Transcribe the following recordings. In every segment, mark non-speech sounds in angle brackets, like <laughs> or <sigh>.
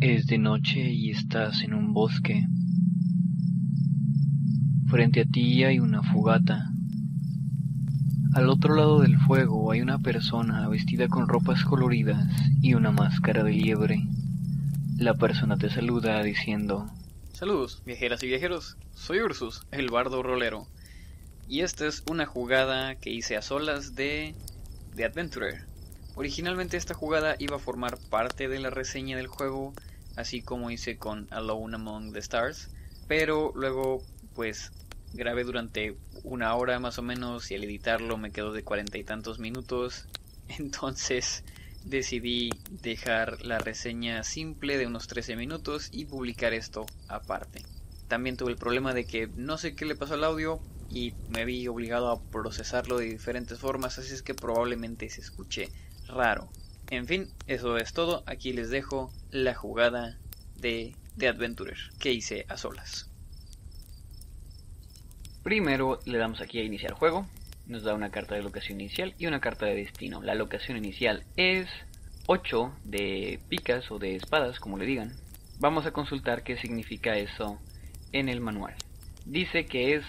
Es de noche y estás en un bosque. Frente a ti hay una fogata. Al otro lado del fuego hay una persona vestida con ropas coloridas y una máscara de liebre. La persona te saluda diciendo, Saludos, viajeras y viajeros. Soy Ursus, el bardo rolero. Y esta es una jugada que hice a solas de The Adventurer. Originalmente esta jugada iba a formar parte de la reseña del juego, así como hice con Alone Among the Stars, pero luego pues grabé durante una hora más o menos y al editarlo me quedó de cuarenta y tantos minutos, <laughs> entonces decidí dejar la reseña simple de unos 13 minutos y publicar esto aparte. También tuve el problema de que no sé qué le pasó al audio y me vi obligado a procesarlo de diferentes formas, así es que probablemente se escuche raro. En fin, eso es todo. Aquí les dejo la jugada de The Adventurer que hice a solas. Primero le damos aquí a iniciar juego. Nos da una carta de locación inicial y una carta de destino. La locación inicial es 8 de picas o de espadas, como le digan. Vamos a consultar qué significa eso en el manual. Dice que es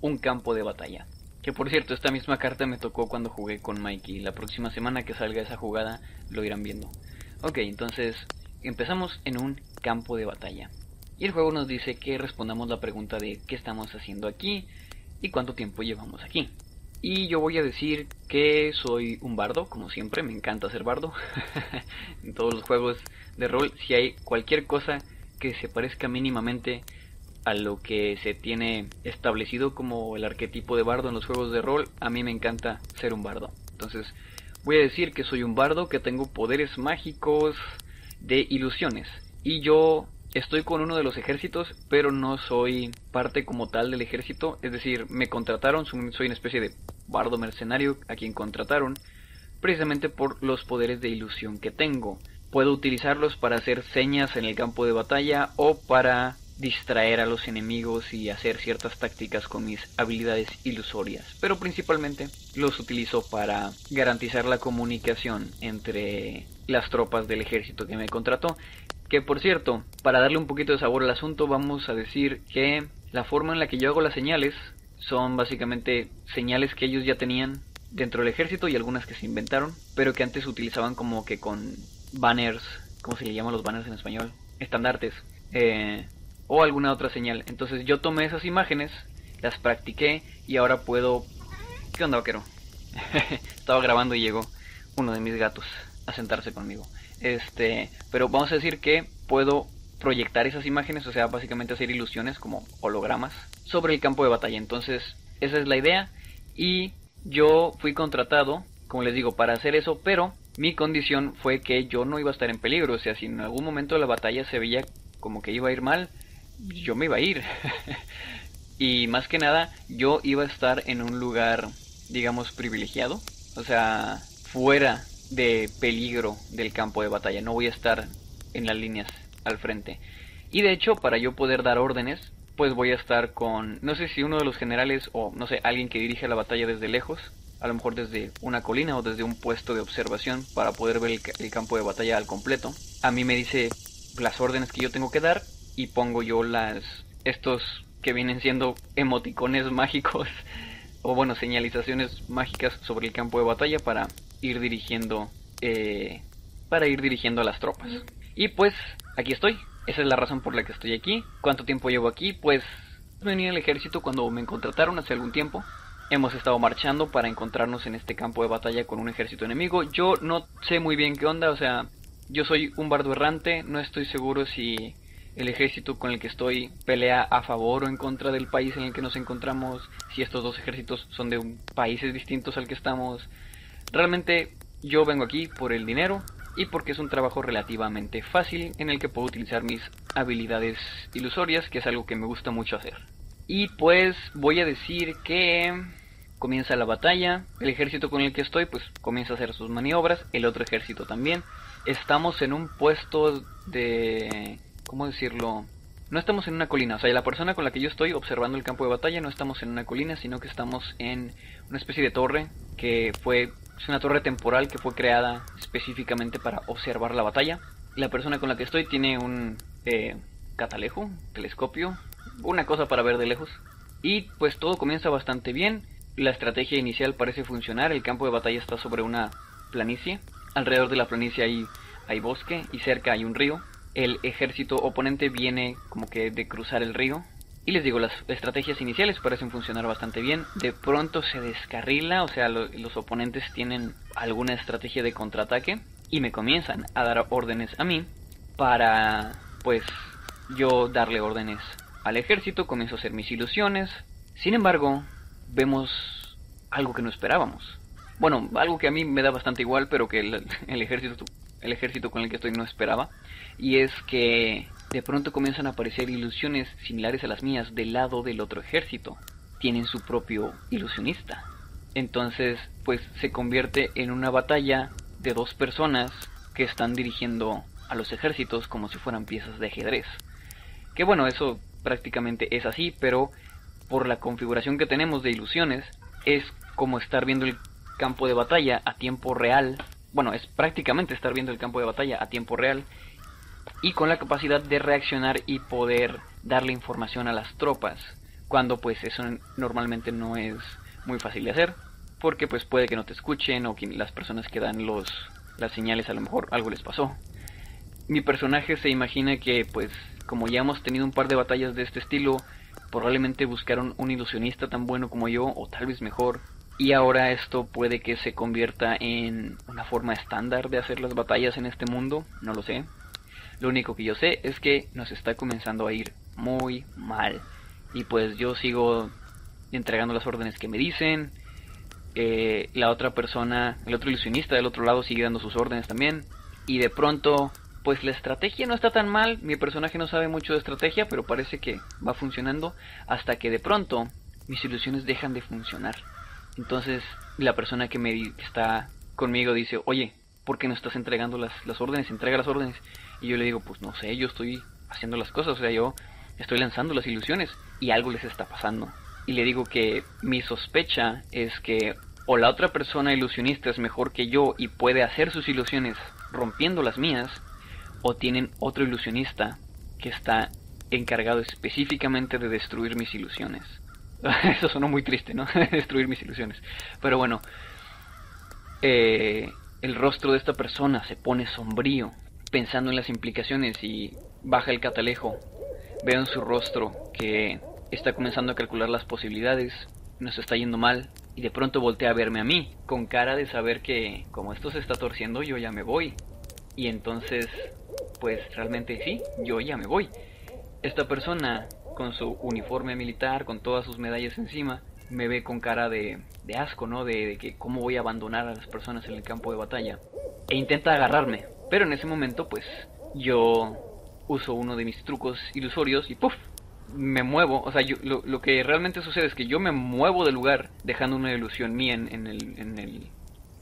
un campo de batalla. Que por cierto, esta misma carta me tocó cuando jugué con Mikey. La próxima semana que salga esa jugada lo irán viendo. Ok, entonces empezamos en un campo de batalla. Y el juego nos dice que respondamos la pregunta de qué estamos haciendo aquí y cuánto tiempo llevamos aquí. Y yo voy a decir que soy un bardo, como siempre, me encanta ser bardo. <laughs> en todos los juegos de rol, si hay cualquier cosa que se parezca mínimamente a lo que se tiene establecido como el arquetipo de bardo en los juegos de rol, a mí me encanta ser un bardo. Entonces, voy a decir que soy un bardo que tengo poderes mágicos de ilusiones. Y yo estoy con uno de los ejércitos, pero no soy parte como tal del ejército. Es decir, me contrataron, soy una especie de bardo mercenario a quien contrataron, precisamente por los poderes de ilusión que tengo. Puedo utilizarlos para hacer señas en el campo de batalla o para distraer a los enemigos y hacer ciertas tácticas con mis habilidades ilusorias, pero principalmente los utilizo para garantizar la comunicación entre las tropas del ejército que me contrató. Que por cierto, para darle un poquito de sabor al asunto, vamos a decir que la forma en la que yo hago las señales son básicamente señales que ellos ya tenían dentro del ejército y algunas que se inventaron, pero que antes utilizaban como que con banners, ¿cómo se llaman los banners en español? Estandartes. Eh, o alguna otra señal. Entonces yo tomé esas imágenes, las practiqué y ahora puedo... ¿Qué onda, vaquero? <laughs> Estaba grabando y llegó uno de mis gatos a sentarse conmigo. Este, pero vamos a decir que puedo proyectar esas imágenes, o sea, básicamente hacer ilusiones como hologramas sobre el campo de batalla. Entonces, esa es la idea y yo fui contratado, como les digo, para hacer eso, pero mi condición fue que yo no iba a estar en peligro, o sea, si en algún momento la batalla se veía como que iba a ir mal, yo me iba a ir. <laughs> y más que nada, yo iba a estar en un lugar, digamos, privilegiado. O sea, fuera de peligro del campo de batalla. No voy a estar en las líneas al frente. Y de hecho, para yo poder dar órdenes, pues voy a estar con, no sé si uno de los generales o, no sé, alguien que dirige la batalla desde lejos. A lo mejor desde una colina o desde un puesto de observación para poder ver el, el campo de batalla al completo. A mí me dice las órdenes que yo tengo que dar y pongo yo las estos que vienen siendo emoticones mágicos <laughs> o bueno señalizaciones mágicas sobre el campo de batalla para ir dirigiendo eh, para ir dirigiendo a las tropas. Y pues aquí estoy. Esa es la razón por la que estoy aquí. Cuánto tiempo llevo aquí pues venía al ejército cuando me contrataron hace algún tiempo. Hemos estado marchando para encontrarnos en este campo de batalla con un ejército enemigo. Yo no sé muy bien qué onda o sea yo soy un bardo errante no estoy seguro si el ejército con el que estoy pelea a favor o en contra del país en el que nos encontramos, si estos dos ejércitos son de países distintos al que estamos. Realmente yo vengo aquí por el dinero y porque es un trabajo relativamente fácil en el que puedo utilizar mis habilidades ilusorias, que es algo que me gusta mucho hacer. Y pues voy a decir que comienza la batalla, el ejército con el que estoy pues comienza a hacer sus maniobras, el otro ejército también. Estamos en un puesto de ¿cómo decirlo? No estamos en una colina, o sea, la persona con la que yo estoy observando el campo de batalla no estamos en una colina, sino que estamos en una especie de torre que fue, es una torre temporal que fue creada específicamente para observar la batalla. la persona con la que estoy tiene un eh, catalejo, telescopio, una cosa para ver de lejos. Y pues todo comienza bastante bien. La estrategia inicial parece funcionar. El campo de batalla está sobre una planicie. Alrededor de la planicie hay, hay bosque y cerca hay un río. El ejército oponente viene como que de cruzar el río. Y les digo, las estrategias iniciales parecen funcionar bastante bien. De pronto se descarrila, o sea, los oponentes tienen alguna estrategia de contraataque y me comienzan a dar órdenes a mí para, pues, yo darle órdenes al ejército, comienzo a hacer mis ilusiones. Sin embargo, vemos algo que no esperábamos. Bueno, algo que a mí me da bastante igual, pero que el, ejército el ejército con el que estoy no esperaba, y es que de pronto comienzan a aparecer ilusiones similares a las mías del lado del otro ejército. Tienen su propio ilusionista. Entonces, pues se convierte en una batalla de dos personas que están dirigiendo a los ejércitos como si fueran piezas de ajedrez. Que bueno, eso prácticamente es así, pero por la configuración que tenemos de ilusiones, es como estar viendo el campo de batalla a tiempo real. Bueno, es prácticamente estar viendo el campo de batalla a tiempo real y con la capacidad de reaccionar y poder darle información a las tropas, cuando pues eso normalmente no es muy fácil de hacer, porque pues puede que no te escuchen o que las personas que dan los las señales a lo mejor algo les pasó. Mi personaje se imagina que pues como ya hemos tenido un par de batallas de este estilo, probablemente buscaron un ilusionista tan bueno como yo, o tal vez mejor, y ahora esto puede que se convierta en una forma estándar de hacer las batallas en este mundo, no lo sé. Lo único que yo sé es que nos está comenzando a ir muy mal. Y pues yo sigo entregando las órdenes que me dicen. Eh, la otra persona, el otro ilusionista del otro lado sigue dando sus órdenes también. Y de pronto pues la estrategia no está tan mal, mi personaje no sabe mucho de estrategia, pero parece que va funcionando hasta que de pronto mis ilusiones dejan de funcionar. Entonces la persona que me está conmigo dice, oye, ¿por qué no estás entregando las, las órdenes? Entrega las órdenes. Y yo le digo, pues no sé, yo estoy haciendo las cosas, o sea, yo estoy lanzando las ilusiones y algo les está pasando. Y le digo que mi sospecha es que o la otra persona ilusionista es mejor que yo y puede hacer sus ilusiones rompiendo las mías, o tienen otro ilusionista que está encargado específicamente de destruir mis ilusiones. <laughs> Eso sonó muy triste, ¿no? <laughs> destruir mis ilusiones. Pero bueno, eh, el rostro de esta persona se pone sombrío, pensando en las implicaciones y baja el catalejo. Veo en su rostro que está comenzando a calcular las posibilidades, nos está yendo mal, y de pronto voltea a verme a mí, con cara de saber que como esto se está torciendo yo ya me voy. Y entonces pues realmente sí, yo ya me voy. Esta persona, con su uniforme militar, con todas sus medallas encima, me ve con cara de, de asco, ¿no? De, que cómo voy a abandonar a las personas en el campo de batalla. E intenta agarrarme, pero en ese momento, pues, yo uso uno de mis trucos ilusorios y ¡puf! me muevo, o sea, yo, lo, que realmente sucede es que yo me muevo del lugar dejando una ilusión mía en, el, en, el,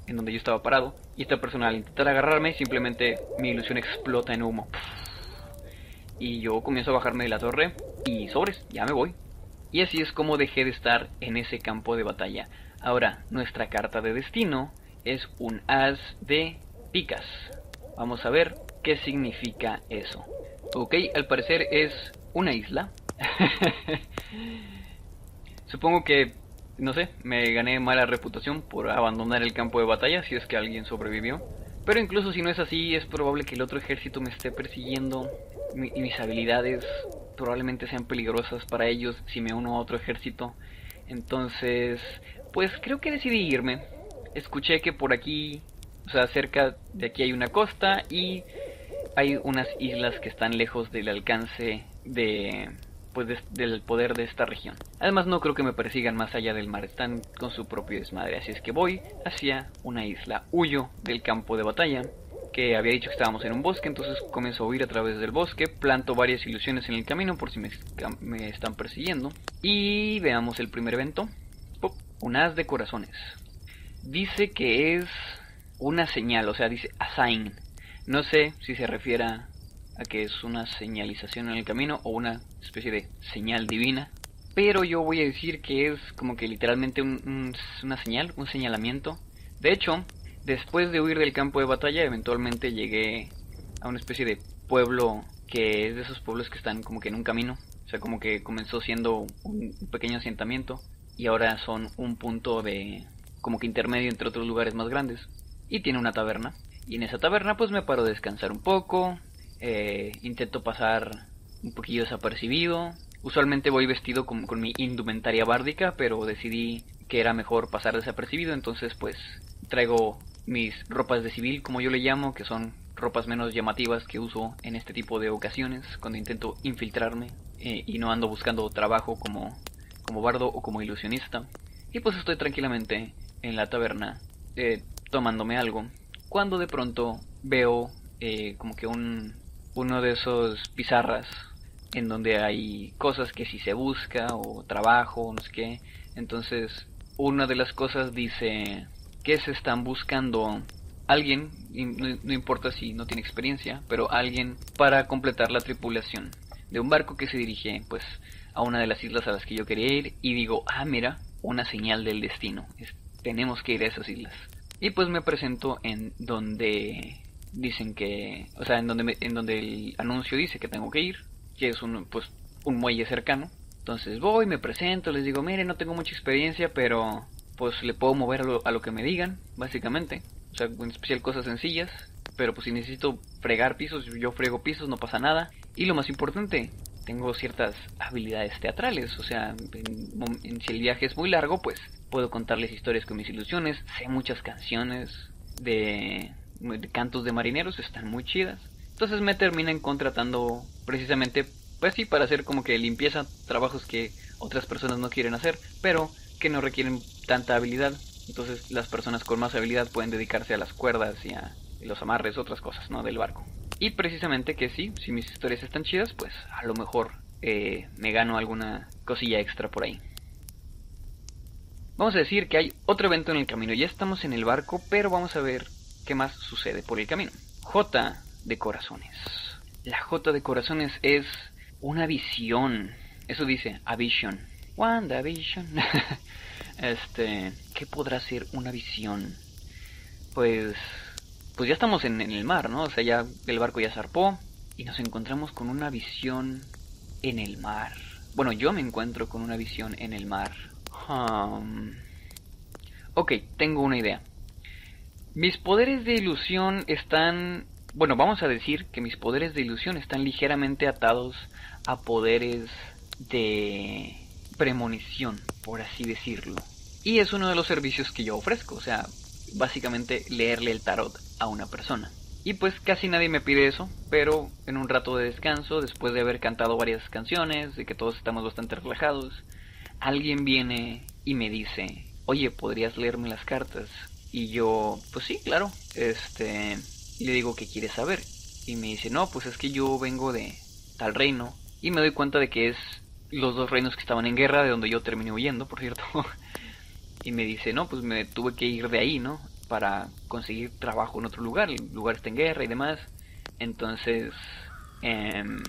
en donde yo estaba parado. Y esta persona al intentar agarrarme, simplemente mi ilusión explota en humo. Y yo comienzo a bajarme de la torre y sobres, ya me voy. Y así es como dejé de estar en ese campo de batalla. Ahora, nuestra carta de destino es un as de picas. Vamos a ver qué significa eso. Ok, al parecer es una isla. <laughs> Supongo que no sé, me gané mala reputación por abandonar el campo de batalla si es que alguien sobrevivió. Pero incluso si no es así, es probable que el otro ejército me esté persiguiendo y mis habilidades probablemente sean peligrosas para ellos si me uno a otro ejército. Entonces, pues creo que decidí irme. Escuché que por aquí, o sea, cerca de aquí hay una costa y hay unas islas que están lejos del alcance de pues del poder de esta región. Además no creo que me persigan más allá del mar, están con su propio desmadre, así es que voy hacia una isla, huyo del campo de batalla, que había dicho que estábamos en un bosque, entonces comienzo a huir a través del bosque, planto varias ilusiones en el camino por si me, están persiguiendo, y veamos el primer evento, un as de corazones. Dice que es una señal, o sea, dice assign. No sé si se refiere a que es una señalización en el camino o una especie de señal divina. Pero yo voy a decir que es como que literalmente una señal, un señalamiento. De hecho, después de huir del campo de batalla, eventualmente llegué a una especie de pueblo que es de esos pueblos que están como que en un camino. O sea, como que comenzó siendo un pequeño asentamiento y ahora son un punto de como que intermedio entre otros lugares más grandes. Y tiene una taberna. Y en esa taberna pues me paro a descansar un poco. Eh, intento pasar un poquillo desapercibido. Usualmente voy vestido con, con mi indumentaria bárdica, pero decidí que era mejor pasar desapercibido, entonces pues traigo mis ropas de civil, como yo le llamo, que son ropas menos llamativas que uso en este tipo de ocasiones, cuando intento infiltrarme eh, y no ando buscando trabajo como, como bardo o como ilusionista. Y pues estoy tranquilamente en la taberna eh, tomándome algo, cuando de pronto veo eh, como que un, uno de esos pizarras en donde hay cosas que si se busca o trabajo, no sé qué. Entonces, una de las cosas dice que se están buscando alguien, no, importa si no tiene experiencia, pero alguien para completar la tripulación de un barco que se dirige pues a una de las islas a las que yo quería ir y digo, ah, mira, una señal del destino, tenemos que ir a esas islas. Y pues me presento en donde dicen que, o sea, en donde, en donde el anuncio dice que tengo que ir, que es un, pues, un muelle cercano. Entonces voy, me presento, les digo, mire, no tengo mucha experiencia, pero pues le puedo mover a lo, a lo que me digan, básicamente. O sea, en especial cosas sencillas, pero pues si necesito fregar pisos, yo frego pisos, no pasa nada. Y lo más importante, tengo ciertas habilidades teatrales, o sea, en, si el viaje es muy largo, pues puedo contarles historias con mis ilusiones, sé muchas canciones de, de cantos de marineros, están muy chidas. Entonces me terminan contratando precisamente, pues sí, para hacer como que limpieza, trabajos que otras personas no quieren hacer, pero que no requieren tanta habilidad. Entonces las personas con más habilidad pueden dedicarse a las cuerdas y a los amarres, otras cosas, ¿no? Del barco. Y precisamente que sí, si mis historias están chidas, pues a lo mejor eh, me gano alguna cosilla extra por ahí. Vamos a decir que hay otro evento en el camino. Ya estamos en el barco, pero vamos a ver qué más sucede por el camino. J de corazones. La J de corazones es una visión. Eso dice, a vision. Vision. <laughs> este, ¿qué podrá ser una visión? Pues, pues ya estamos en, el mar, ¿no? O sea, ya el barco ya zarpó y nos encontramos con una visión en el mar. Bueno, yo me encuentro con una visión en el mar. Um, ok, tengo una idea. Mis poderes de ilusión están bueno, vamos a decir que mis poderes de ilusión están ligeramente atados a poderes de premonición, por así decirlo. Y es uno de los servicios que yo ofrezco, o sea, básicamente leerle el tarot a una persona. Y pues casi nadie me pide eso, pero en un rato de descanso, después de haber cantado varias canciones, de que todos estamos bastante relajados, alguien viene y me dice, oye, ¿podrías leerme las cartas? Y yo, pues sí, claro, este, le digo, ¿qué quieres saber? Y me dice, no, pues es que yo vengo de tal reino. Y me doy cuenta de que es los dos reinos que estaban en guerra, de donde yo terminé huyendo, por cierto. <laughs> y me dice, no, pues me tuve que ir de ahí, ¿no? Para conseguir trabajo en otro lugar. El lugar está en guerra y demás. Entonces, em,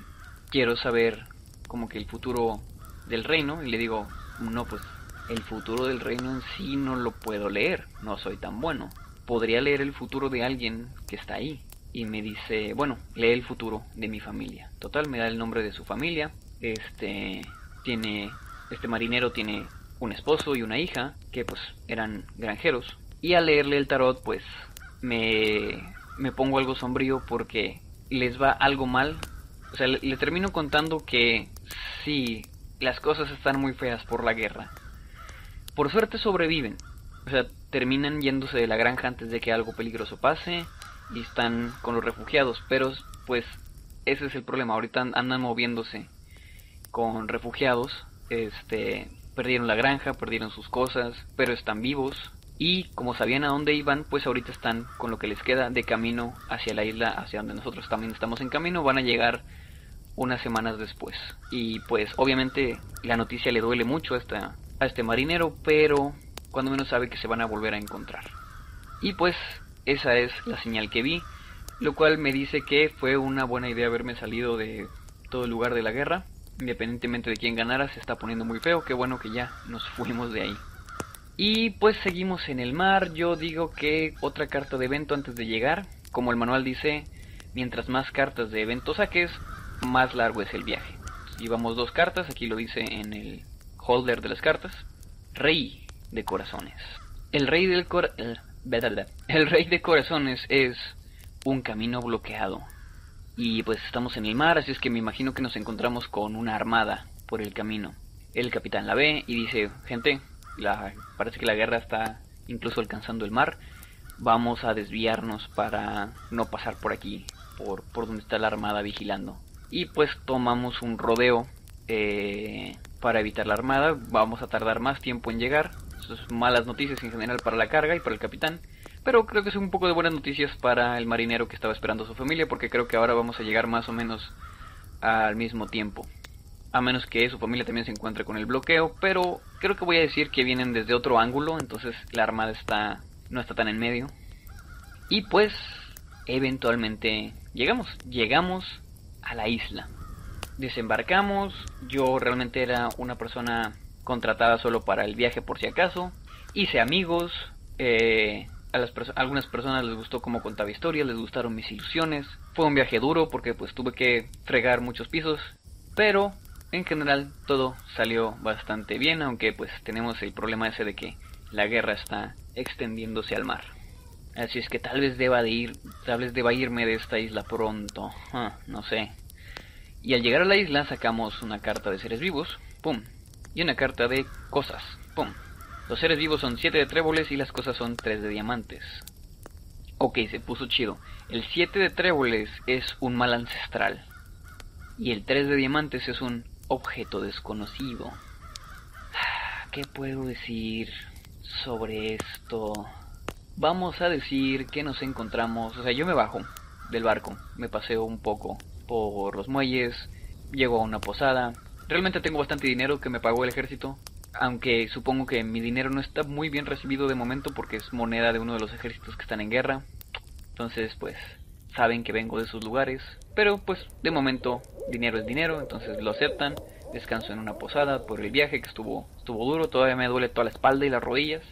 quiero saber como que el futuro del reino. Y le digo, no, pues el futuro del reino en sí no lo puedo leer. No soy tan bueno podría leer el futuro de alguien que está ahí. Y me dice, bueno, lee el futuro de mi familia. Total, me da el nombre de su familia. Este tiene, este marinero tiene un esposo y una hija que pues eran granjeros. Y al leerle el tarot pues me, me pongo algo sombrío porque les va algo mal. O sea, le, termino contando que sí, las cosas están muy feas por la guerra. Por suerte sobreviven. O sea, terminan yéndose de la granja antes de que algo peligroso pase y están con los refugiados, pero pues ese es el problema, ahorita andan moviéndose con refugiados, este, perdieron la granja, perdieron sus cosas, pero están vivos y como sabían a dónde iban, pues ahorita están con lo que les queda de camino hacia la isla, hacia donde nosotros también estamos en camino, van a llegar unas semanas después. Y pues obviamente la noticia le duele mucho a, a este marinero, pero cuando menos sabe que se van a volver a encontrar. Y pues esa es la señal que vi, lo cual me dice que fue una buena idea haberme salido de todo el lugar de la guerra, independientemente de quién ganara, se está poniendo muy feo, qué bueno que ya nos fuimos de ahí. Y pues seguimos en el mar, yo digo que otra carta de evento antes de llegar, como el manual dice, Mientras más cartas de evento saques, más largo es el viaje. Llevamos dos cartas, aquí lo dice en el holder de las cartas. Rey de corazones. El rey del cor el, el rey de corazones es un camino bloqueado. Y pues estamos en el mar, así es que me imagino que nos encontramos con una armada por el camino. El capitán la ve y dice, gente, la, parece que la guerra está incluso alcanzando el mar. Vamos a desviarnos para no pasar por aquí, por, por donde está la armada vigilando. Y pues tomamos un rodeo eh, para evitar la armada. Vamos a tardar más tiempo en llegar. Eso es malas noticias en general para la carga y para el capitán. Pero creo que es un poco de buenas noticias para el marinero que estaba esperando a su familia, porque creo que ahora vamos a llegar más o menos al mismo tiempo. A menos que su familia también se encuentre con el bloqueo, pero creo que voy a decir que vienen desde otro ángulo, entonces la armada está no está tan en medio. Y pues eventualmente llegamos, llegamos a la isla. Desembarcamos, yo realmente era una persona contratada solo para el viaje por si acaso. Hice amigos, eh, a, las algunas personas les gustó cómo contaba historias, les gustaron mis ilusiones. Fue un viaje duro porque pues tuve que fregar muchos pisos, pero en general todo salió bastante bien, aunque pues tenemos el problema ese de que la guerra está extendiéndose al mar. Así es que tal vez deba de ir, tal vez deba irme de esta isla pronto, ah, no sé. Y al llegar a la isla sacamos una carta de seres vivos, pum, y una carta de cosas, pum. Los seres vivos son 7 de tréboles y las cosas son 3 de diamantes. Ok, se puso chido. El 7 de tréboles es un mal ancestral. Y el 3 de diamantes es un objeto desconocido. ¿Qué puedo decir sobre esto? Vamos a decir que nos encontramos... O sea, yo me bajo del barco, me paseo un poco por los muelles, llego a una posada. Realmente tengo bastante dinero que me pagó el ejército, aunque supongo que mi dinero no está muy bien recibido de momento porque es moneda de uno de los ejércitos que están en guerra. Entonces, pues, saben que vengo de esos lugares. Pero, pues, de momento, dinero es dinero, entonces lo aceptan. Descanso en una posada por el viaje que estuvo, estuvo duro, todavía me duele toda la espalda y las rodillas.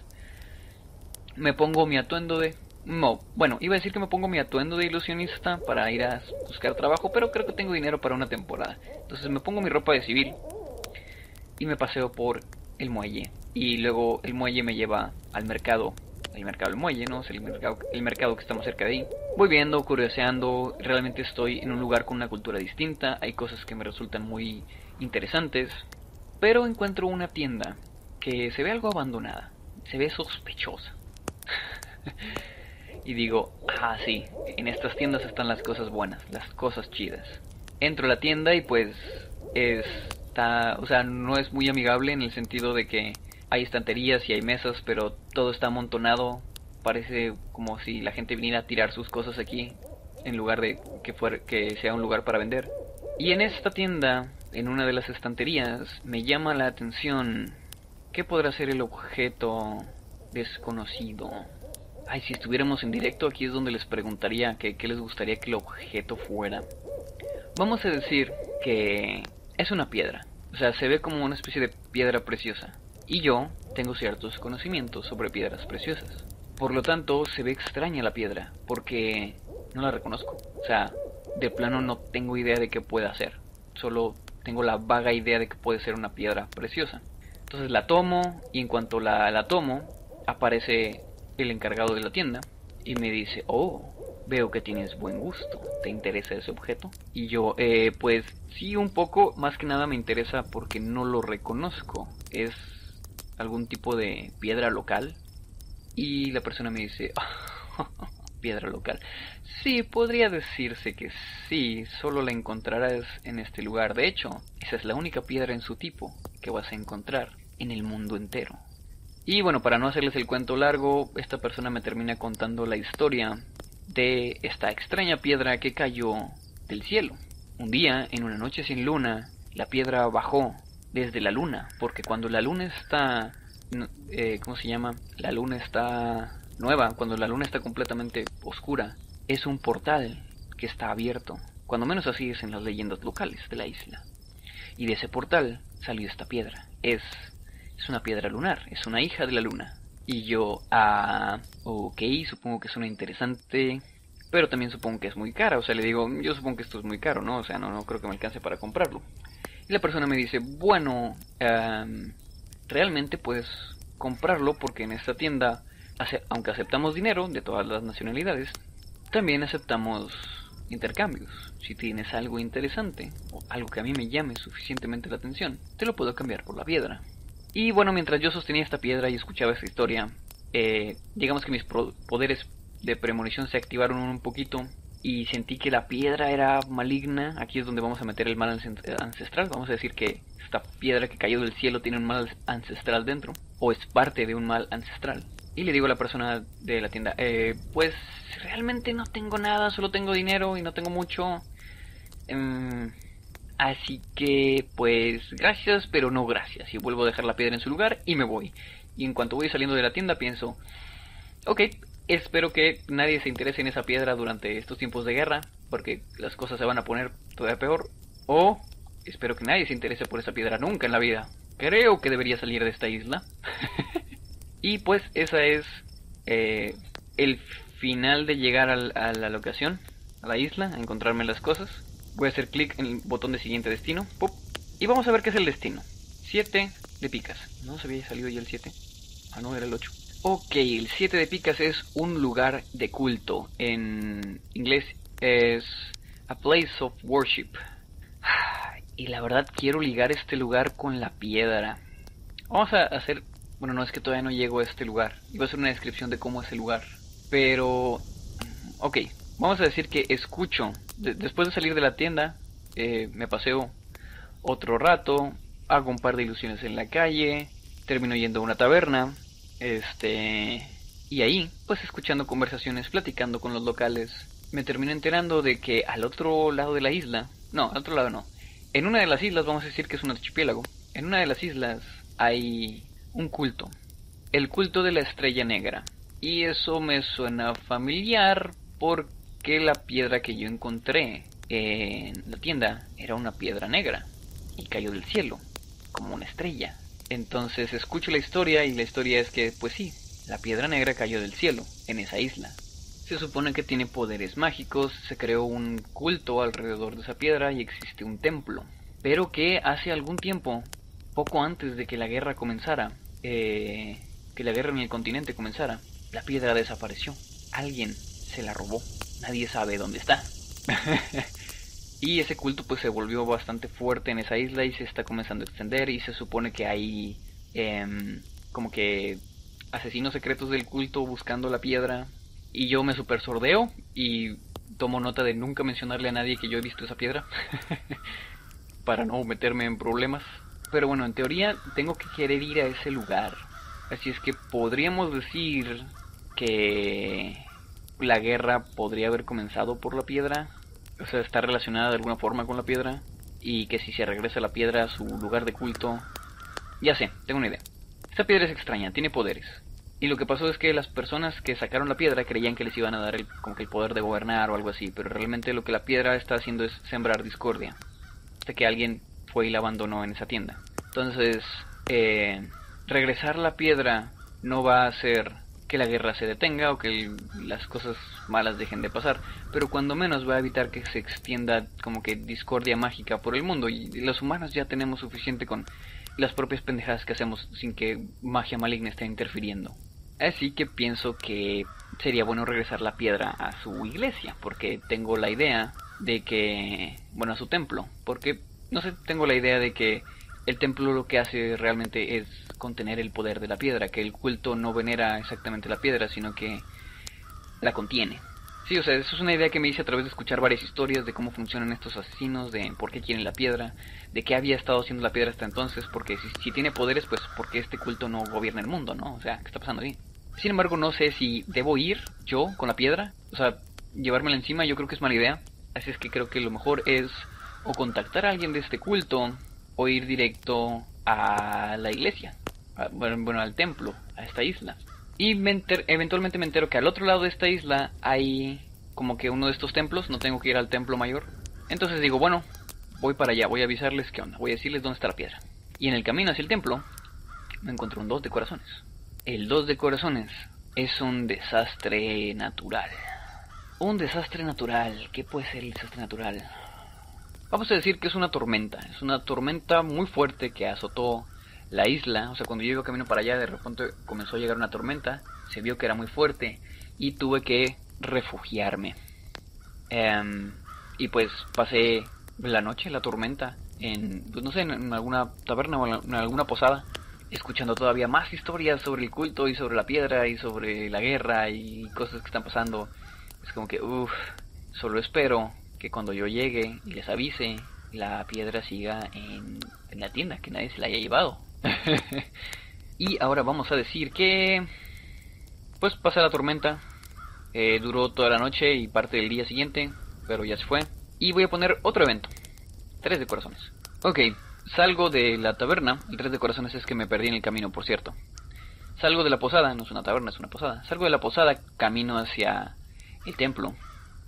Me pongo mi atuendo de... No, bueno, iba a decir que me pongo mi atuendo de ilusionista para ir a buscar trabajo, pero creo que tengo dinero para una temporada. Entonces me pongo mi ropa de civil y me paseo por el muelle. Y luego el muelle me lleva al mercado. El mercado del muelle, ¿no? Es el mercado, el mercado que estamos cerca de ahí. Voy viendo, curioseando. Realmente estoy en un lugar con una cultura distinta. Hay cosas que me resultan muy interesantes. Pero encuentro una tienda que se ve algo abandonada. Se ve sospechosa. <laughs> y digo, ah, sí, en estas tiendas están las cosas buenas, las cosas chidas. Entro a la tienda y pues es o sea, no es muy amigable en el sentido de que hay estanterías y hay mesas, pero todo está amontonado. Parece como si la gente viniera a tirar sus cosas aquí en lugar de que fuera, que sea un lugar para vender. Y en esta tienda, en una de las estanterías, me llama la atención ¿qué podrá ser el objeto desconocido? Ay, si estuviéramos en directo aquí es donde les preguntaría qué les gustaría que el objeto fuera. Vamos a decir que es una piedra. O sea, se ve como una especie de piedra preciosa. Y yo tengo ciertos conocimientos sobre piedras preciosas. Por lo tanto, se ve extraña la piedra, porque no la reconozco. O sea, de plano no tengo idea de qué pueda ser. Solo tengo la vaga idea de que puede ser una piedra preciosa. Entonces la tomo y en cuanto la, la tomo, aparece el encargado de la tienda y me dice, oh, Veo que tienes buen gusto. ¿Te interesa ese objeto? Y yo, eh, pues sí, un poco. Más que nada me interesa porque no lo reconozco. Es algún tipo de piedra local. Y la persona me dice, <laughs> piedra local. Sí, podría decirse que sí, solo la encontrarás en este lugar. De hecho, esa es la única piedra en su tipo que vas a encontrar en el mundo entero. Y bueno, para no hacerles el cuento largo, esta persona me termina contando la historia de esta extraña piedra que cayó del cielo. Un día, en una noche sin luna, la piedra bajó desde la luna, porque cuando la luna está, eh, ¿cómo se llama? La luna está nueva, cuando la luna está completamente oscura, es un portal que está abierto, cuando menos así es en las leyendas locales de la isla. Y de ese portal salió esta piedra. Es, es una piedra lunar, es una hija de la luna. Y yo, ah, ok, supongo que es una interesante pero también supongo que es muy cara. O sea, le digo, yo supongo que esto es muy caro, ¿no? O sea, no, no creo que me alcance para comprarlo. Y la persona me dice, bueno, em, realmente puedes comprarlo porque en esta tienda, aunque aceptamos dinero de todas las nacionalidades, también aceptamos intercambios. Si tienes algo interesante o algo que a mí me llame suficientemente la atención, te lo puedo cambiar por la piedra. Y bueno, mientras yo sostenía esta piedra y escuchaba esta historia, eh, digamos que mis poderes de premonición se activaron un poquito y sentí que la piedra era maligna. Aquí es donde vamos a meter el mal ancestral. Vamos a decir que esta piedra que cayó del cielo tiene un mal ancestral dentro, o es parte de un mal ancestral. Y le digo a la persona de la tienda, eh, pues realmente no tengo nada, solo tengo dinero y no tengo mucho. Em, así que, pues, gracias, pero no gracias. Y vuelvo a dejar la piedra en su lugar y me voy. Y en cuanto voy saliendo de la tienda pienso, ok, espero que nadie se interese en esa piedra durante estos tiempos de guerra, porque las cosas se van a poner todavía peor. O espero que nadie se interese por esa piedra nunca en la vida. Creo que debería salir de esta isla. <laughs> y pues esa es eh, el final de llegar a la locación, a la isla, a encontrarme las cosas. Voy a hacer clic en el botón de siguiente destino. y vamos a ver qué es el destino. 7 de picas. ¿No se había salido ya el 7? Ah, no, era el 8. Ok, el 7 de picas es un lugar de culto. En inglés es a place of worship. <sighs> Y la verdad quiero ligar este lugar con la piedra. Vamos a hacer... Bueno, no es que todavía no llego a este lugar. Iba a hacer una descripción de cómo es el lugar. Pero... Ok, vamos a decir que escucho. Después de salir de la tienda, eh, me paseo otro rato. Hago un par de ilusiones en la calle. Termino yendo a una taberna este, y ahí, pues escuchando conversaciones, platicando con los locales, me termino enterando de que al otro lado de la isla, no, al otro lado no, en una de las islas, vamos a decir que es un archipiélago, en una de las islas hay un culto, el culto de la estrella negra. Y eso me suena familiar porque la piedra que yo encontré en la tienda era una piedra negra y cayó del cielo, como una estrella. Entonces escucho la historia y la historia es que, pues sí, la piedra negra cayó del cielo, en esa isla. Se supone que tiene poderes mágicos, se creó un culto alrededor de esa piedra y existe un templo. Pero que hace algún tiempo, poco antes de que la guerra comenzara, eh, que la guerra en el continente comenzara, la piedra desapareció. Alguien se la robó. Nadie sabe dónde está. <laughs> Y ese culto pues se volvió bastante fuerte en esa isla y se está comenzando a extender y se supone que hay em, como que asesinos secretos del culto buscando la piedra. Y yo me super sordeo y tomo nota de nunca mencionarle a nadie que yo he visto esa piedra <laughs> para no meterme en problemas. Pero bueno, en teoría tengo que querer ir a ese lugar. Así es que podríamos decir que la guerra podría haber comenzado por la piedra o sea, está relacionada de alguna forma con la piedra y que si se regresa la piedra a su lugar de culto... Ya sé, tengo una idea. Esta piedra es extraña, tiene poderes. Y lo que pasó es que las personas que sacaron la piedra creían que les iban a dar el, como que el poder de gobernar o algo así, pero realmente lo que la piedra está haciendo es sembrar discordia. Hasta que alguien fue y la abandonó en esa tienda. Entonces, eh, regresar la piedra no va a ser que la guerra se detenga o que las cosas malas dejen de pasar, pero cuando menos va a evitar que se extienda como que discordia mágica por el mundo y los humanos ya tenemos suficiente con las propias pendejadas que hacemos sin que magia maligna esté interfiriendo. Así que pienso que sería bueno regresar la piedra a su iglesia, porque tengo la idea de que, bueno, a su templo, porque, no sé, tengo la idea de que el templo lo que hace realmente es contener el poder de la piedra, que el culto no venera exactamente la piedra, sino que la contiene. Sí, o sea, eso es una idea que me hice a través de escuchar varias historias de cómo funcionan estos asesinos, de por qué quieren la piedra, de qué había estado haciendo la piedra hasta entonces, porque si, tiene poderes, pues porque este culto no gobierna el mundo, ¿no? O sea, ¿qué está pasando ahí? Sin embargo, no sé si debo ir yo con la piedra, o sea, llevármela encima, yo creo que es mala idea. Así es que creo que lo mejor es o contactar a alguien de este culto o ir directo a la iglesia bueno, al templo, a esta isla. Y eventualmente me entero que al otro lado de esta isla hay como que uno de estos templos, no tengo que ir al templo mayor. Entonces digo, bueno, voy para allá, voy a avisarles qué onda, voy a decirles dónde está la piedra. Y en el camino hacia el templo me encontré un dos de corazones. El dos de corazones es un desastre natural. Un desastre natural. ¿Qué puede ser el desastre natural? Vamos a decir que es una tormenta. Es una tormenta muy fuerte que azotó la isla. O sea, cuando yo iba camino para allá, de repente comenzó a llegar una tormenta. Se vio que era muy fuerte y tuve que refugiarme. Em, y pues pasé la noche, la tormenta, en, pues no sé, en, alguna taberna o en alguna posada, escuchando todavía más historias sobre el culto y sobre la piedra y sobre la guerra y cosas que están pasando. Es como que, uff, solo espero que cuando yo llegue y les avise, la piedra siga en, en la tienda, que nadie se la haya llevado. <laughs> y ahora vamos a decir que, pues pasa la tormenta, eh, duró toda la noche y parte del día siguiente, pero ya se fue. Y voy a poner otro evento. Tres de corazones. Ok, salgo de la taberna. El tres de corazones es que me perdí en el camino, por cierto. Salgo de la posada, no es una taberna, es una posada. Salgo de la posada, camino hacia el templo.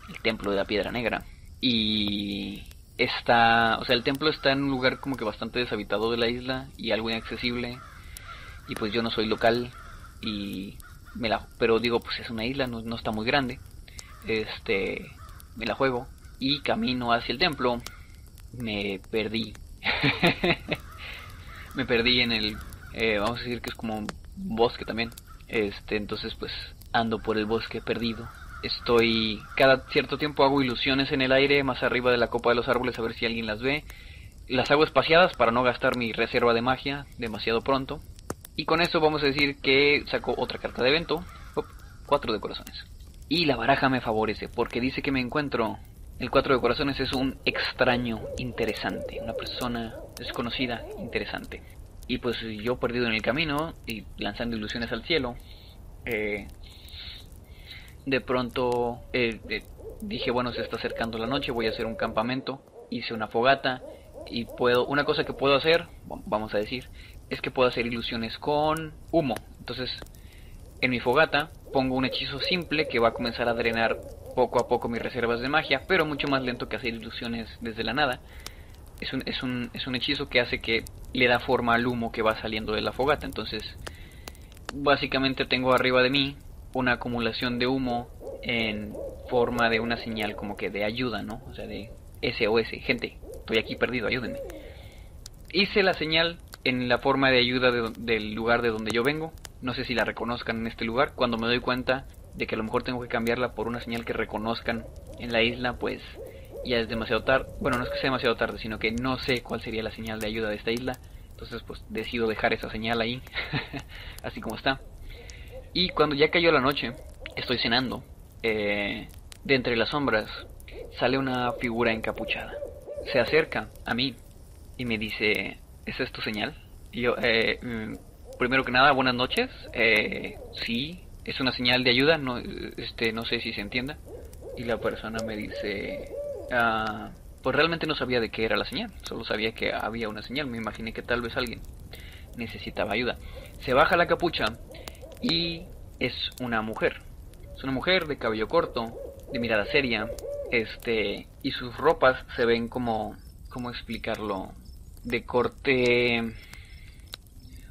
El templo de la piedra negra. Y está, o sea, el templo está en un lugar como que bastante deshabitado de la isla y algo inaccesible. Y pues yo no soy local y me la, pero digo, pues es una isla, no, no está muy grande. Este, me la juego y camino hacia el templo. Me perdí. <laughs> me perdí en el, eh, vamos a decir que es como un bosque también. Este, entonces pues ando por el bosque perdido. Estoy, cada cierto tiempo hago ilusiones en el aire más arriba de la copa de los árboles a ver si alguien las ve. Las hago espaciadas para no gastar mi reserva de magia demasiado pronto. Y con eso vamos a decir que saco otra carta de evento. cuatro de corazones. Y la baraja me favorece porque dice que me encuentro. El cuatro de corazones es un extraño interesante, una persona desconocida interesante. Y pues yo perdido en el camino y lanzando ilusiones al cielo, eh, de pronto eh, eh, dije, bueno, se está acercando la noche, voy a hacer un campamento, hice una fogata y puedo, una cosa que puedo hacer, vamos a decir, es que puedo hacer ilusiones con humo. Entonces, en mi fogata pongo un hechizo simple que va a comenzar a drenar poco a poco mis reservas de magia, pero mucho más lento que hacer ilusiones desde la nada. Es un, es un, es un hechizo que hace que le da forma al humo que va saliendo de la fogata. Entonces, básicamente tengo arriba de mí una acumulación de humo en forma de una señal como que de ayuda, ¿no? O sea, de SOS, gente, estoy aquí perdido, ayúdenme. Hice la señal en la forma de ayuda del lugar de donde yo vengo. No sé si la reconozcan en este lugar. Cuando me doy cuenta de que a lo mejor tengo que cambiarla por una señal que reconozcan en la isla, pues ya es demasiado tarde. Bueno, no es que sea demasiado tarde, sino que no sé cuál sería la señal de ayuda de esta isla. Entonces, pues decido dejar esa señal ahí, <laughs> así como está. Y cuando ya cayó la noche, estoy cenando. Eh, de entre las sombras sale una figura encapuchada. Se acerca a mí y me dice, ¿esa es tu señal? Y yo, eh, mm, primero que nada, buenas noches. Eh, sí, es una señal de ayuda, no, este, no sé si se entienda. Y la persona me dice, ah, pues realmente no sabía de qué era la señal, solo sabía que había una señal, me imaginé que tal vez alguien necesitaba ayuda. Se baja la capucha y es una mujer. Es una mujer de cabello corto, de mirada seria, este, y sus ropas se ven como, ¿cómo explicarlo? de corte...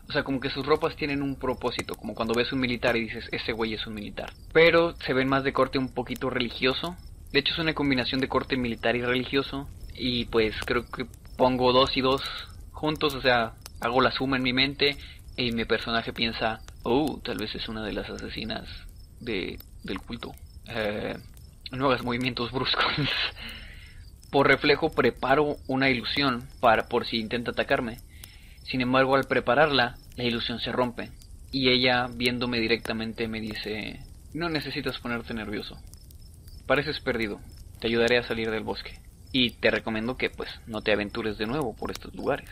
O sea, como que sus ropas tienen un propósito, como cuando ves un militar y dices, ese güey es un militar. Pero se ven más de corte un poquito religioso. De hecho es una combinación de corte militar y religioso. Y pues creo que pongo dos y dos juntos, o sea, hago la suma en mi mente y mi personaje piensa, oh, tal vez es una de las asesinas de, del culto. Eh, no hagas movimientos bruscos. <laughs> Por reflejo preparo una ilusión para por si intenta atacarme. Sin embargo, al prepararla, la ilusión se rompe. Y ella, viéndome directamente, me dice, no necesitas ponerte nervioso. Pareces perdido. Te ayudaré a salir del bosque. Y te recomiendo que, pues, no te aventures de nuevo por estos lugares.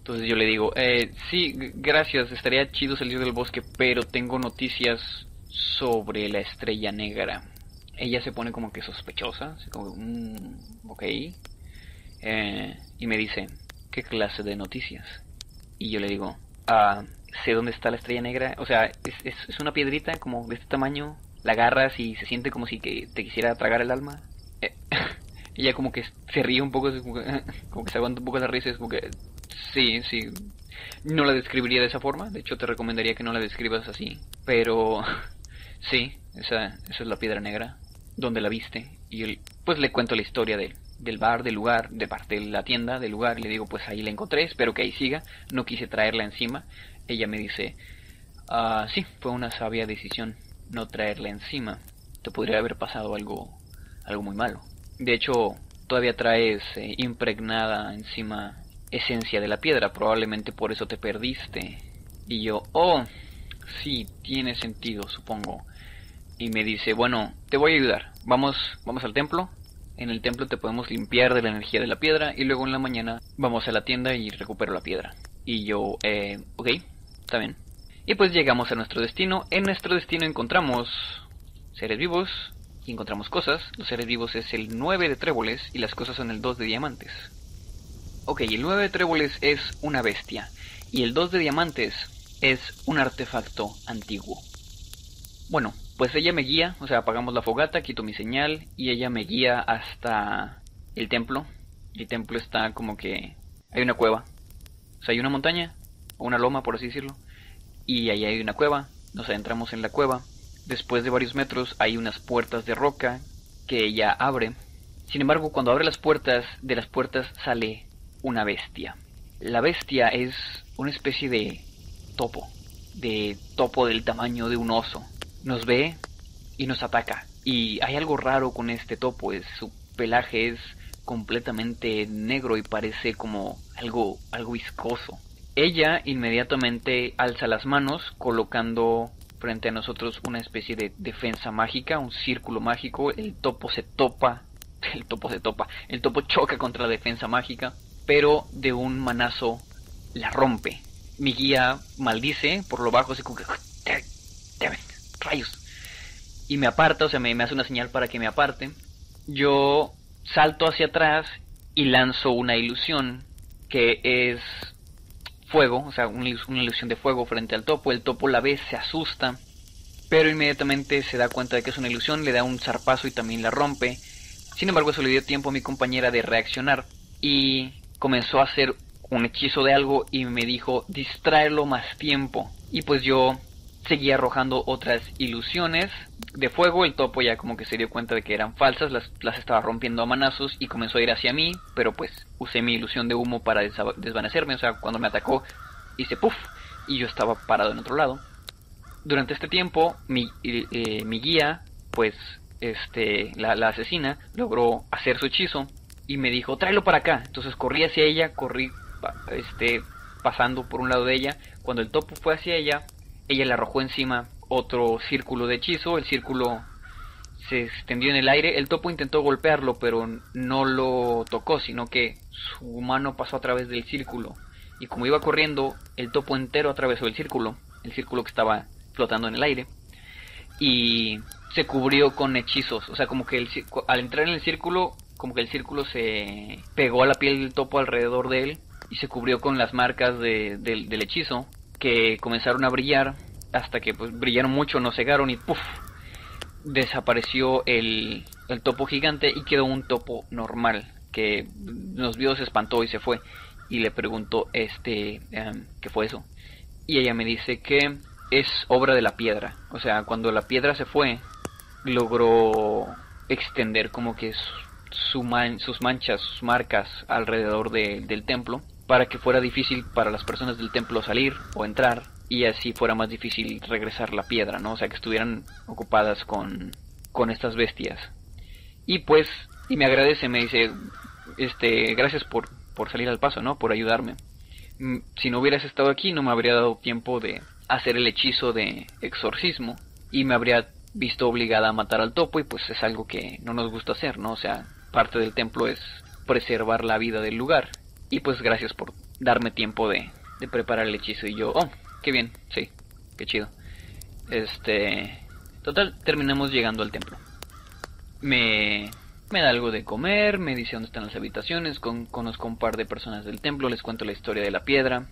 Entonces yo le digo, eh, sí, gracias, estaría chido salir del bosque, pero tengo noticias sobre la estrella negra ella se pone como que sospechosa, así como, mm, ok, eh, y me dice, ¿qué clase de noticias? Y yo le digo, ah, sé dónde está la estrella negra, o sea, es, es, una piedrita como de este tamaño, la agarras y se siente como si que te quisiera tragar el alma. Eh, <laughs> ella como que se ríe un poco, como que, <laughs> como que se aguanta un poco la risa, es como que, sí, sí, no la describiría de esa forma, de hecho te recomendaría que no la describas así, pero <laughs> sí, esa, esa es la piedra negra dónde la viste. Y él, pues le cuento la historia de, del bar, del lugar, de parte de la tienda, del lugar. Y le digo, pues ahí la encontré, espero que ahí siga. No quise traerla encima. Ella me dice, ah, sí, fue una sabia decisión no traerla encima. Te podría haber pasado algo, algo muy malo. De hecho, todavía traes eh, impregnada encima esencia de la piedra, probablemente por eso te perdiste. Y yo, oh, sí, tiene sentido, supongo. Y me dice, bueno, te voy a ayudar. Vamos, vamos al templo. En el templo te podemos limpiar de la energía de la piedra y luego en la mañana vamos a la tienda y recupero la piedra. Y yo, eh, ok, está bien. Y pues llegamos a nuestro destino. En nuestro destino encontramos seres vivos y encontramos cosas. Los seres vivos es el 9 de tréboles y las cosas son el 2 de diamantes. Ok, el 9 de tréboles es una bestia y el 2 de diamantes es un artefacto antiguo. Bueno, pues ella me guía, o sea, apagamos la fogata, quito mi señal y ella me guía hasta el templo. El templo está como que hay una cueva. O sea, hay una montaña, o una loma, por así decirlo, y ahí hay una cueva. Nos adentramos en la cueva. Después de varios metros hay unas puertas de roca que ella abre. Sin embargo, cuando abre las puertas, de las puertas sale una bestia. La bestia es una especie de topo, de topo del tamaño de un oso. Nos ve y nos ataca. Y hay algo raro con este topo, es, su pelaje es completamente negro y parece como algo, algo viscoso. Ella inmediatamente alza las manos colocando frente a nosotros una especie de defensa mágica, un círculo mágico, el topo se topa, el topo se topa, el topo choca contra la defensa mágica, pero de un manazo la rompe mi guía maldice por lo bajo, así como que... rayos. Y me aparta, o sea, me, hace una señal para que me aparte. Yo salto hacia atrás y lanzo una ilusión que es fuego, o sea, una, ilusión de fuego frente al topo. El topo la ve, se asusta, pero inmediatamente se da cuenta de que es una ilusión, le da un zarpazo y también la rompe. Sin embargo, eso le dio tiempo a mi compañera de reaccionar y comenzó a hacer un hechizo de algo y me dijo distraerlo más tiempo. Y pues yo seguía arrojando otras ilusiones de fuego. El topo ya como que se dio cuenta de que eran falsas, las, las estaba rompiendo a manazos y comenzó a ir hacia mí, pero pues usé mi ilusión de humo para desvanecerme. O sea, cuando me atacó hice puff y yo estaba parado en otro lado. Durante este tiempo mi, eh, mi guía, pues este, la asesina, logró hacer su hechizo y me dijo, tráelo para acá. Entonces corrí hacia ella, corrí este, pasando por un lado de ella. Cuando el topo fue hacia ella, ella le arrojó encima otro círculo de hechizo. El círculo se extendió en el aire. El topo intentó golpearlo, pero no lo tocó, sino que su mano pasó a través del círculo. Y como iba corriendo, el topo entero atravesó el círculo, el círculo que estaba flotando en el aire. Y se cubrió con hechizos. O sea, como que al entrar en el círculo, como que el círculo se pegó a la piel del topo alrededor de él y se cubrió con las marcas de, del hechizo que comenzaron a brillar hasta que pues brillaron mucho, no cegaron y ¡puf! desapareció el, el topo gigante y quedó un topo normal que nos vio, se espantó y se fue y le preguntó este em, qué fue eso y ella me dice que es obra de la piedra o sea cuando la piedra se fue logró extender como que su sus manchas sus marcas alrededor del templo para que fuera difícil para las personas del templo salir o entrar y así fuera más difícil regresar la piedra, ¿no? O sea, que estuvieran ocupadas con, con estas bestias. Y pues, y me agradece, me dice, este, gracias por, por salir al paso, ¿no? Por ayudarme. Mm, si no hubieras estado aquí, no me habría dado tiempo de hacer el hechizo de exorcismo y me habría visto obligada a matar al topo y pues es algo que no nos gusta hacer, ¿no? O sea, parte del templo es preservar la vida del lugar y pues gracias por darme tiempo de, preparar el hechizo. Y yo, oh, qué bien, sí, qué chido. Este, total, terminamos llegando al templo. Me, me da algo de comer, me dice dónde están las habitaciones, con, conozco un par de personas del templo, les cuento la historia de la piedra,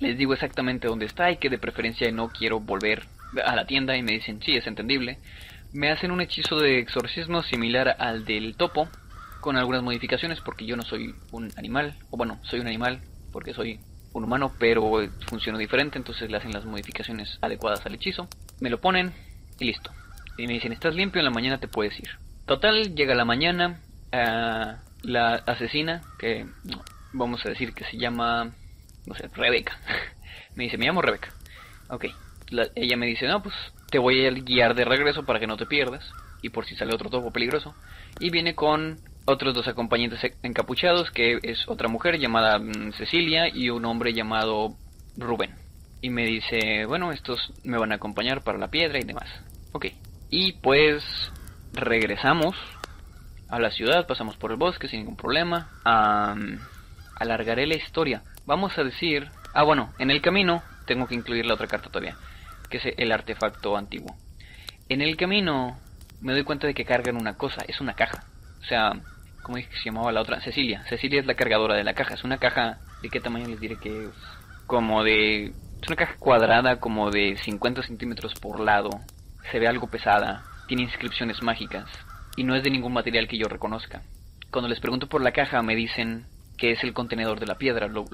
les digo exactamente dónde está y que de preferencia no quiero volver a la tienda y me dicen sí, es entendible. Me hacen un hechizo de exorcismo similar al del topo, con algunas modificaciones porque yo no soy un animal, o bueno, soy un animal porque soy un humano, pero funciona diferente, entonces le hacen las modificaciones adecuadas al hechizo. Me lo ponen y listo. Y me dicen, estás limpio, en la mañana te puedes ir. Total, llega la mañana, uh, la asesina, que vamos a decir que se llama, no sé, Rebeca. <laughs> me dice, me llamo Rebeca. Ok, ella me dice, no, pues te voy a guiar de regreso para que no te pierdas y por si sale otro topo peligroso. Y viene con otros dos acompañantes encapuchados, que es otra mujer llamada mm, Cecilia y un hombre llamado Rubén. Y me dice, bueno, estos me van a acompañar para la piedra y demás. Ok. Y pues regresamos a la ciudad, pasamos por el bosque sin ningún problema. alargaré la historia. Vamos a decir... Ah, bueno, en el camino tengo que incluir la otra carta todavía, que es el artefacto antiguo. En el camino me doy cuenta de que cargan una cosa, es una caja. O sea, ¿cómo es que se llamaba la otra? Cecilia. Cecilia es la cargadora de la caja. Es una caja, ¿de qué tamaño les diré que es? Como de... Es una caja cuadrada como de 50 centímetros por lado. Se ve algo pesada. Tiene inscripciones mágicas. Y no es de ningún material que yo reconozca. Cuando les pregunto por la caja me dicen que es el contenedor de la piedra. Lo,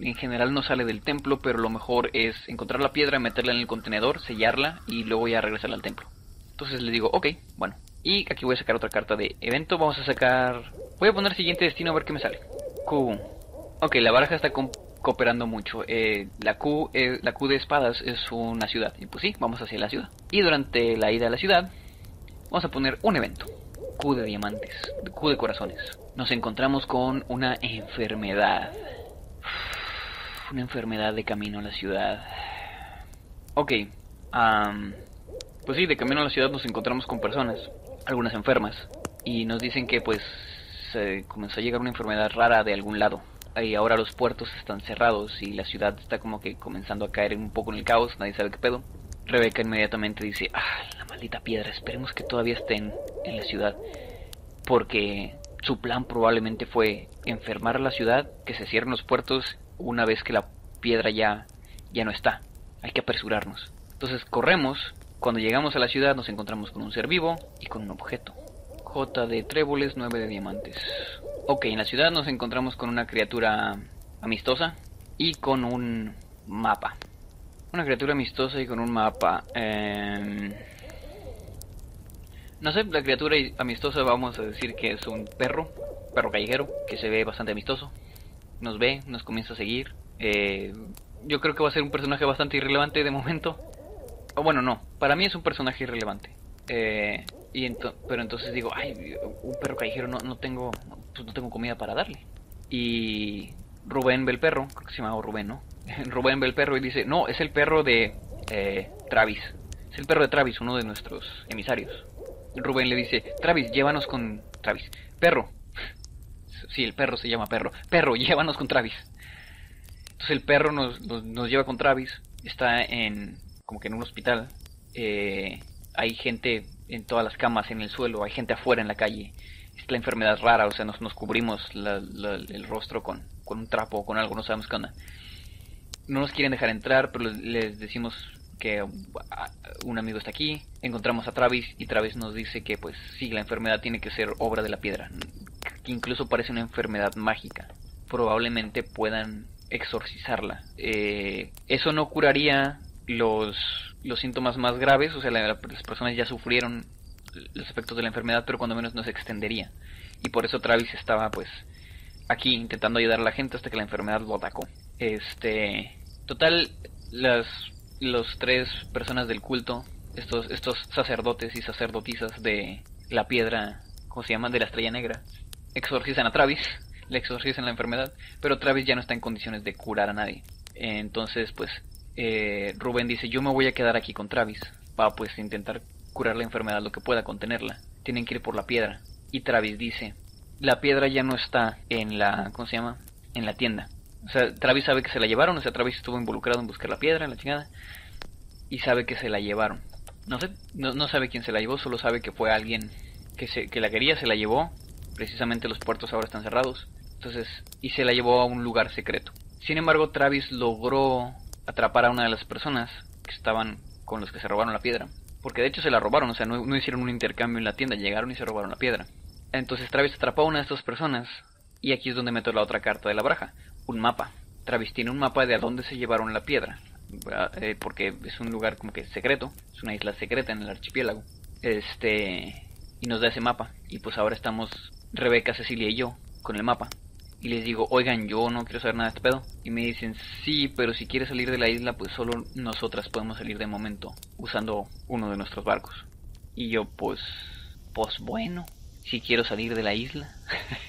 en general no sale del templo, pero lo mejor es encontrar la piedra, meterla en el contenedor, sellarla y luego ya regresarla al templo. Entonces le digo, ok, bueno. Y aquí voy a sacar otra carta de evento. Vamos a sacar... Voy a poner siguiente destino a ver qué me sale. Q. Ok, la baraja está cooperando mucho. Eh, la, Q, eh, la Q de espadas es una ciudad. Y pues sí, vamos hacia la ciudad. Y durante la ida a la ciudad, vamos a poner un evento. Q de diamantes. Q de corazones. Nos encontramos con una enfermedad. Una enfermedad de camino a la ciudad. Ok. Pues sí, de camino a la ciudad nos encontramos con personas, algunas enfermas, y nos dicen que pues comenzó a llegar una enfermedad rara de algún lado. Y ahora los puertos están cerrados y la ciudad está como que comenzando a caer un poco en el caos, nadie sabe qué pedo. Rebeca inmediatamente dice, ah, la maldita piedra, esperemos que todavía estén en la ciudad. Porque su plan probablemente fue enfermar a la ciudad, que se cierren los puertos una vez que la piedra ya, ya no está. Hay que apresurarnos. Entonces corremos cuando llegamos a la ciudad nos encontramos con un ser vivo y con un objeto. J de tréboles, 9 de diamantes. Ok, en la ciudad nos encontramos con una criatura amistosa y con un mapa. Una criatura amistosa y con un mapa. Em, no sé, la criatura amistosa vamos a decir que es un perro, perro callejero, que se ve bastante amistoso. Nos ve, nos comienza a seguir. Eh, yo creo que va a ser un personaje bastante irrelevante de momento bueno, no, para mí es un personaje irrelevante. Eh, y pero entonces digo, ay, un perro callejero no, no tengo pues no tengo comida para darle. Y Rubén ve el perro, creo que se llama Rubén, ¿no? <laughs> Rubén ve el perro y dice, no, es el perro de eh, Travis. Es el perro de Travis, uno de nuestros emisarios. Rubén le dice, Travis, llévanos con Travis. Perro. <laughs> Sí, el perro se llama perro. Perro, llévanos con Travis. Entonces el perro nos, nos lleva con Travis. Está en, como que en un hospital, eh, hay gente en todas las camas, en el suelo, hay gente afuera en la calle. Es la enfermedad rara, o sea, nos, nos cubrimos el rostro con, con un trapo o con algo, no sabemos qué onda. No nos quieren dejar entrar, pero les decimos que un amigo está aquí, encontramos a Travis y Travis nos dice que pues sí, la enfermedad tiene que ser obra de la piedra, que incluso parece una enfermedad mágica. Probablemente puedan exorcizarla. Eh, eso no curaría los, los síntomas más graves, o sea, las personas ya sufrieron los efectos de la enfermedad, pero cuando menos no se extendería. Y por eso Travis estaba, pues, aquí intentando ayudar a la gente hasta que la enfermedad lo atacó. Este, total, las los tres personas del culto, estos estos sacerdotes y sacerdotisas de la piedra, ¿cómo se llama? De la estrella negra, exorcizan a Travis, le exorcizan la enfermedad, pero Travis ya no está en condiciones de curar a nadie. Entonces, pues, eh, Rubén dice, yo me voy a quedar aquí con Travis para pues intentar curar la enfermedad lo que pueda contenerla. Tienen que ir por la piedra. Y Travis dice, la piedra ya no está en la, ¿cómo se llama? En la tienda. O sea, Travis sabe que se la llevaron, o sea, Travis estuvo involucrado en buscar la piedra, en la chingada, y sabe que se la llevaron. No sé, no, no sabe quién se la llevó, solo sabe que fue alguien que, se, que la quería, se la llevó. Precisamente los puertos ahora están cerrados. Entonces, y se la llevó a un lugar secreto. Sin embargo, Travis logró atrapar a una de las personas que estaban con los que se robaron la piedra. Porque de hecho se la robaron, o sea, no, hicieron un intercambio en la tienda, llegaron y se robaron la piedra. Entonces Travis atrapó a una de estas personas y aquí es donde meto la otra carta de la braja, un mapa. Travis tiene un mapa de a dónde se llevaron la piedra, eh, porque es un lugar como que secreto, es una isla secreta en el archipiélago. Este y nos da ese mapa. Y pues ahora estamos Rebeca, Cecilia y yo con el mapa. Y les digo, oigan, yo no quiero saber nada de este pedo. Y me dicen, sí, pero si quieres salir de la isla, pues solo nosotras podemos salir de momento usando uno de nuestros barcos. Y yo, pues, pues bueno, si quiero salir de la isla.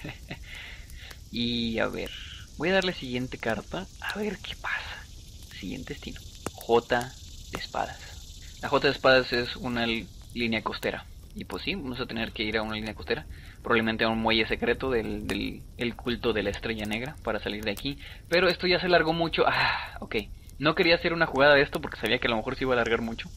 <laughs> y a ver, voy a darle siguiente carta, a ver qué pasa. Siguiente destino. J de espadas. La J de espadas es una línea costera. Y pues sí, vamos a tener que ir a una línea costera. Probablemente a un muelle secreto del, el culto de la estrella negra para salir de aquí. Pero esto ya se largó mucho. Ah, ok. No quería hacer una jugada de esto porque sabía que a lo mejor se iba a alargar mucho.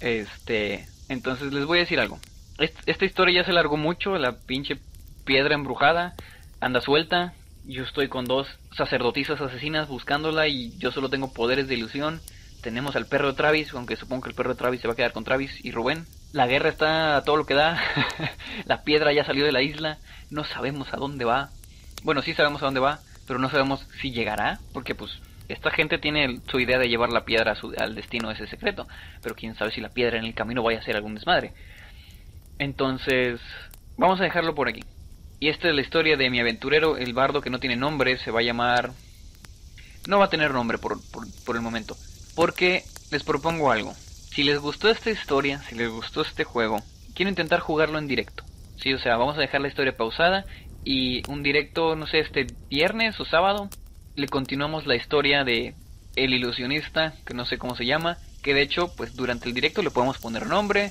Este, entonces les voy a decir algo. esta historia ya se largó mucho. La pinche piedra embrujada anda suelta. Yo estoy con dos sacerdotisas asesinas buscándola y yo solo tengo poderes de ilusión. Tenemos al perro de Travis, aunque supongo que el perro de Travis se va a quedar con Travis y Rubén. La guerra está a todo lo que da. <laughs> la piedra ya salió de la isla. No sabemos a dónde va. Bueno, sí sabemos a dónde va, pero no sabemos si llegará, porque pues esta gente tiene su idea de llevar la piedra al destino de ese secreto, pero quién sabe si la piedra en el camino vaya a ser algún desmadre. Entonces, vamos a dejarlo por aquí. Y esta es la historia de mi aventurero, el bardo que no tiene nombre, se va a llamar... No va a tener nombre por, por el momento, porque les propongo algo. Si les gustó esta historia, si les gustó este juego, quiero intentar jugarlo en directo. Sí, o sea, vamos a dejar la historia pausada y un directo, no sé, este viernes o sábado, le continuamos la historia de El ilusionista, que no sé cómo se llama, que de hecho, pues durante el directo le podemos poner nombre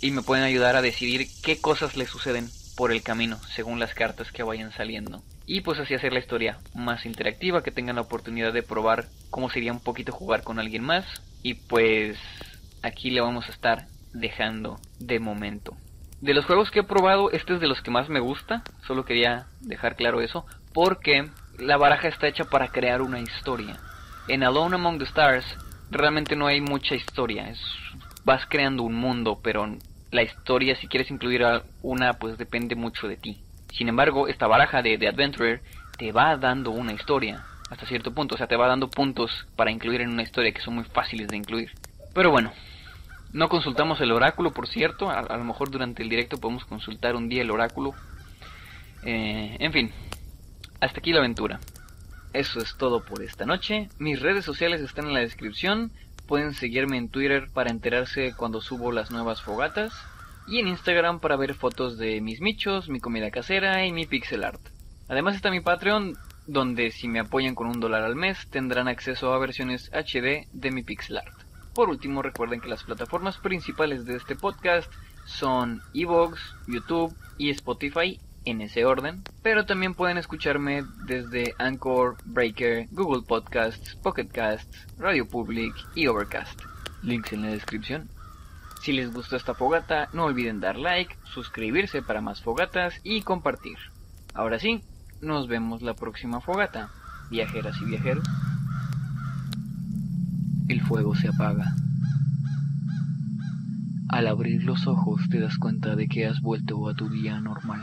y me pueden ayudar a decidir qué cosas le suceden por el camino, según las cartas que vayan saliendo. Y pues así hacer la historia más interactiva, que tengan la oportunidad de probar cómo sería un poquito jugar con alguien más. Y pues aquí le vamos a estar dejando de momento. De los juegos que he probado, este es de los que más me gusta, solo quería dejar claro eso, porque la baraja está hecha para crear una historia. En Alone Among the Stars realmente no hay mucha historia, es, vas creando un mundo, pero la historia si quieres incluir una pues depende mucho de ti. Sin embargo, esta baraja de The Adventurer te va dando una historia hasta cierto punto, o sea, te va dando puntos para incluir en una historia que son muy fáciles de incluir. Pero bueno, no consultamos el oráculo, por cierto. A, lo mejor durante el directo podemos consultar un día el oráculo. Eh, en fin, hasta aquí la aventura. Eso es todo por esta noche. Mis redes sociales están en la descripción. Pueden seguirme en Twitter para enterarse cuando subo las nuevas fogatas. Y en Instagram para ver fotos de mis michos, mi comida casera y mi pixel art. Además está mi Patreon, donde si me apoyan con un dólar al mes tendrán acceso a versiones HD de mi pixel art. Por último, recuerden que las plataformas principales de este podcast son Evox, YouTube y Spotify en ese orden, pero también pueden escucharme desde Anchor, Breaker, Google Podcasts, Pocket Casts, Radio Public y Overcast. Links en la descripción. Si les gustó esta fogata, no olviden dar like, suscribirse para más fogatas y compartir. Ahora sí, nos vemos la próxima fogata, viajeras y viajeros el fuego se apaga. Al abrir los ojos te das cuenta de que has vuelto a tu día normal.